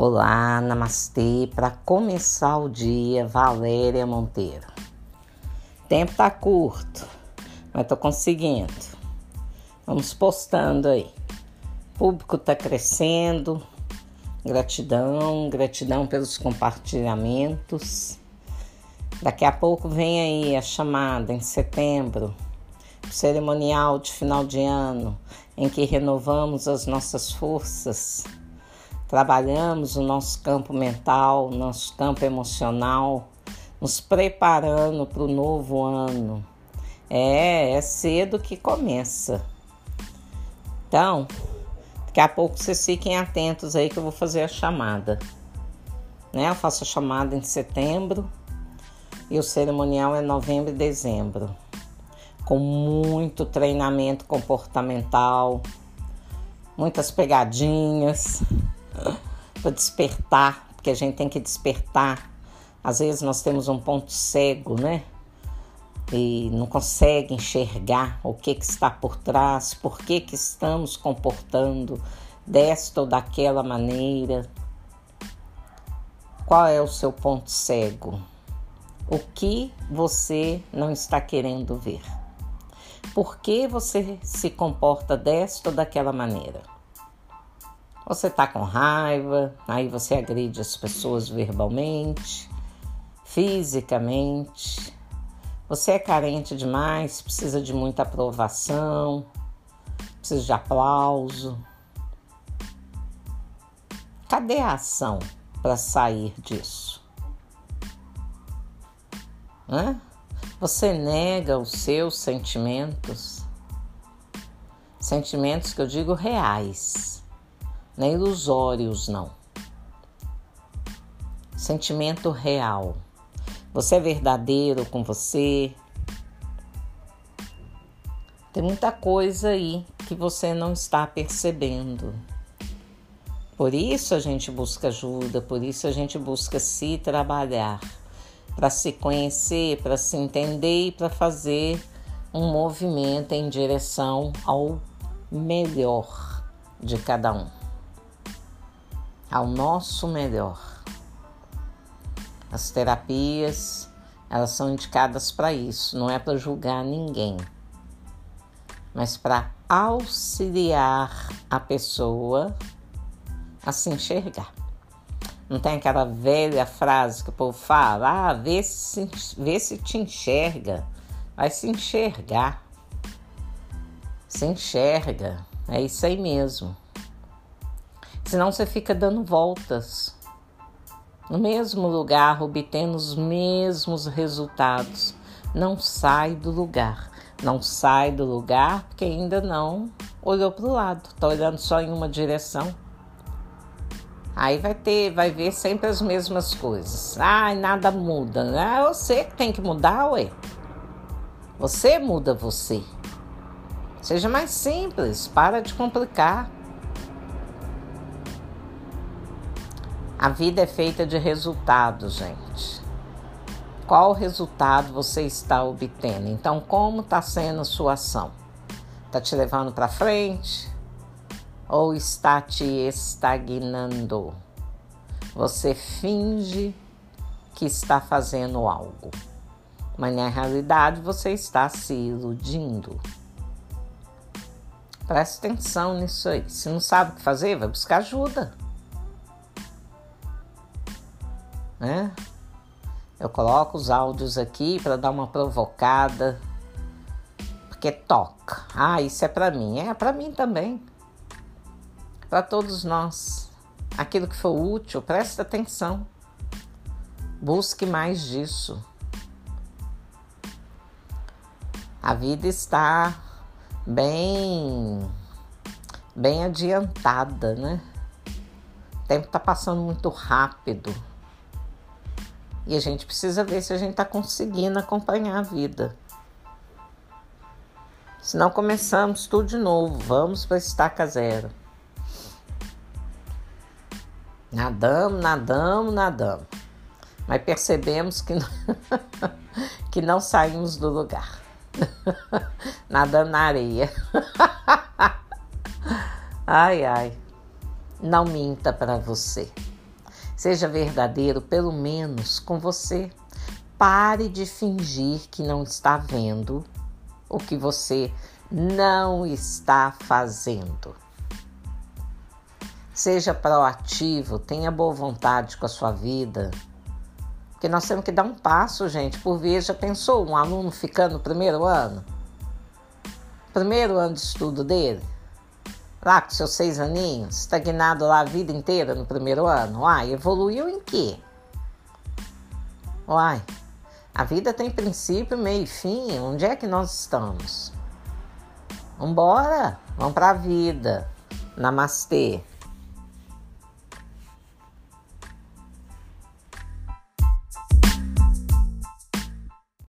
Olá, namastê. Para começar o dia, Valéria Monteiro. tempo tá curto, mas tô conseguindo. Vamos postando aí. Público tá crescendo. Gratidão, gratidão pelos compartilhamentos. Daqui a pouco vem aí a chamada em setembro, cerimonial de final de ano, em que renovamos as nossas forças trabalhamos o nosso campo mental, nosso campo emocional, nos preparando para o novo ano. É, é cedo que começa. Então, daqui a pouco vocês fiquem atentos aí que eu vou fazer a chamada. Né? Eu faço a chamada em setembro e o cerimonial é novembro e dezembro. Com muito treinamento comportamental, muitas pegadinhas para despertar, porque a gente tem que despertar. Às vezes nós temos um ponto cego, né? E não consegue enxergar o que, que está por trás, por que, que estamos comportando desta ou daquela maneira. Qual é o seu ponto cego? O que você não está querendo ver? Por que você se comporta desta ou daquela maneira? Você tá com raiva, aí você agride as pessoas verbalmente, fisicamente. Você é carente demais, precisa de muita aprovação, precisa de aplauso. Cadê a ação para sair disso? Hã? Você nega os seus sentimentos, sentimentos que eu digo reais não é ilusórios, não. Sentimento real. Você é verdadeiro com você. Tem muita coisa aí que você não está percebendo. Por isso a gente busca ajuda, por isso a gente busca se trabalhar, para se conhecer, para se entender e para fazer um movimento em direção ao melhor de cada um ao nosso melhor. As terapias, elas são indicadas para isso, não é para julgar ninguém, mas para auxiliar a pessoa a se enxergar. Não tem aquela velha frase que o povo fala: ah, vê se, vê se te enxerga. Vai se enxergar. Se enxerga. É isso aí mesmo. Senão você fica dando voltas no mesmo lugar, obtendo os mesmos resultados. Não sai do lugar. Não sai do lugar porque ainda não olhou para o lado, está olhando só em uma direção. Aí vai ter, vai ver sempre as mesmas coisas. Ai, nada muda. Ah, você que tem que mudar, ué. Você muda você. Seja mais simples, para de complicar. A vida é feita de resultados, gente. Qual resultado você está obtendo? Então, como está sendo a sua ação? Está te levando para frente ou está te estagnando? Você finge que está fazendo algo, mas na realidade você está se iludindo. Preste atenção nisso aí. Se não sabe o que fazer, vai buscar ajuda. Né? Eu coloco os áudios aqui para dar uma provocada, porque toca. Ah, isso é para mim, é para mim também, para todos nós. Aquilo que for útil, preste atenção. Busque mais disso. A vida está bem bem adiantada, né? O tempo está passando muito rápido. E a gente precisa ver se a gente está conseguindo acompanhar a vida. Se não começamos tudo de novo, vamos para estaca zero. Nadamos, nadamos, nadamos. Mas percebemos que não, que não saímos do lugar. Nadando na areia. ai, ai. Não minta para você. Seja verdadeiro, pelo menos com você. Pare de fingir que não está vendo o que você não está fazendo. Seja proativo, tenha boa vontade com a sua vida. Porque nós temos que dar um passo, gente. Por vez, já pensou um aluno ficando no primeiro ano? Primeiro ano de estudo dele? Lá com seus seis aninhos, estagnado lá a vida inteira no primeiro ano? Uai, evoluiu em quê? Uai, a vida tem princípio, meio e fim. Onde é que nós estamos? Vambora, vamos pra vida. Namastê.